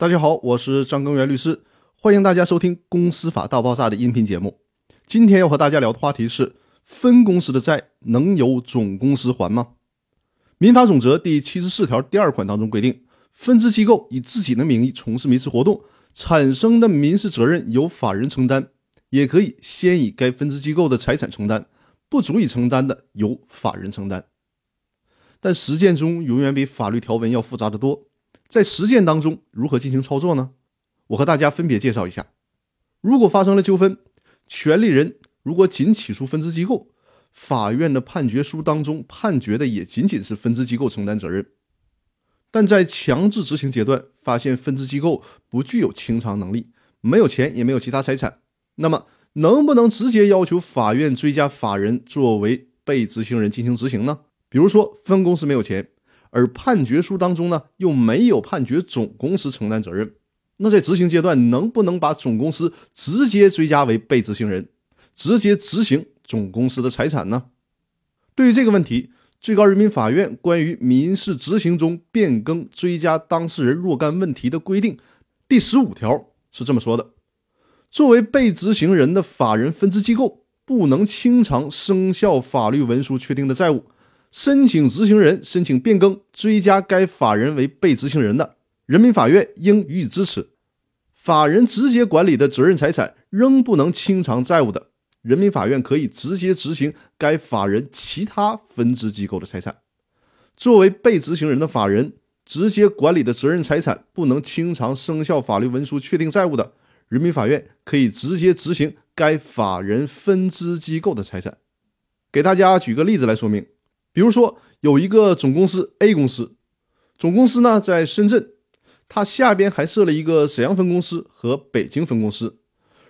大家好，我是张根源律师，欢迎大家收听《公司法大爆炸》的音频节目。今天要和大家聊的话题是：分公司的债能由总公司还吗？民法总则第七十四条第二款当中规定，分支机构以自己的名义从事民事活动产生的民事责任由法人承担，也可以先以该分支机构的财产承担，不足以承担的由法人承担。但实践中永远比法律条文要复杂的多。在实践当中，如何进行操作呢？我和大家分别介绍一下。如果发生了纠纷，权利人如果仅起诉分支机构，法院的判决书当中判决的也仅仅是分支机构承担责任。但在强制执行阶段，发现分支机构不具有清偿能力，没有钱也没有其他财产，那么能不能直接要求法院追加法人作为被执行人进行执行呢？比如说分公司没有钱。而判决书当中呢，又没有判决总公司承担责任，那在执行阶段能不能把总公司直接追加为被执行人，直接执行总公司的财产呢？对于这个问题，最高人民法院关于民事执行中变更追加当事人若干问题的规定第十五条是这么说的：作为被执行人的法人分支机构，不能清偿生效法律文书确定的债务。申请执行人申请变更追加该法人为被执行人的，人民法院应予以支持。法人直接管理的责任财产仍不能清偿债务的，人民法院可以直接执行该法人其他分支机构的财产。作为被执行人的法人直接管理的责任财产不能清偿生效法律文书确定债务的，人民法院可以直接执行该法人分支机构的财产。给大家举个例子来说明。比如说，有一个总公司 A 公司，总公司呢在深圳，它下边还设了一个沈阳分公司和北京分公司。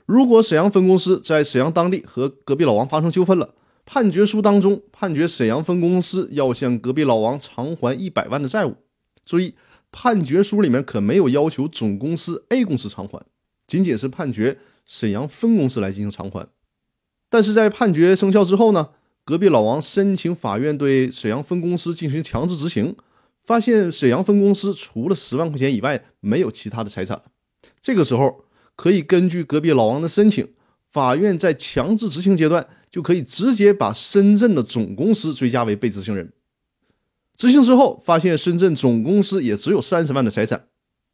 如果沈阳分公司在沈阳当地和隔壁老王发生纠纷了，判决书当中判决沈阳分公司要向隔壁老王偿还一百万的债务。注意，判决书里面可没有要求总公司 A 公司偿还，仅仅是判决沈阳分公司来进行偿还。但是在判决生效之后呢？隔壁老王申请法院对沈阳分公司进行强制执行，发现沈阳分公司除了十万块钱以外没有其他的财产。这个时候可以根据隔壁老王的申请，法院在强制执行阶段就可以直接把深圳的总公司追加为被执行人。执行之后，发现深圳总公司也只有三十万的财产，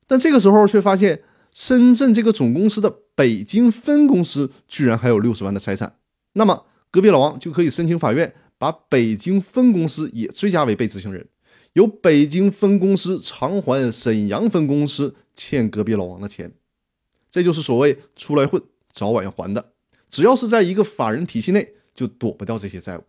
但这个时候却发现深圳这个总公司的北京分公司居然还有六十万的财产。那么。隔壁老王就可以申请法院把北京分公司也追加为被执行人，由北京分公司偿还沈阳分公司欠隔壁老王的钱。这就是所谓出来混，早晚要还的。只要是在一个法人体系内，就躲不掉这些债务。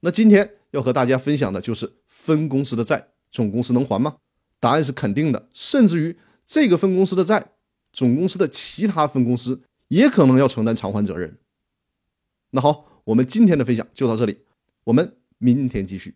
那今天要和大家分享的就是分公司的债，总公司能还吗？答案是肯定的，甚至于这个分公司的债，总公司的其他分公司也可能要承担偿还责任。那好，我们今天的分享就到这里，我们明天继续。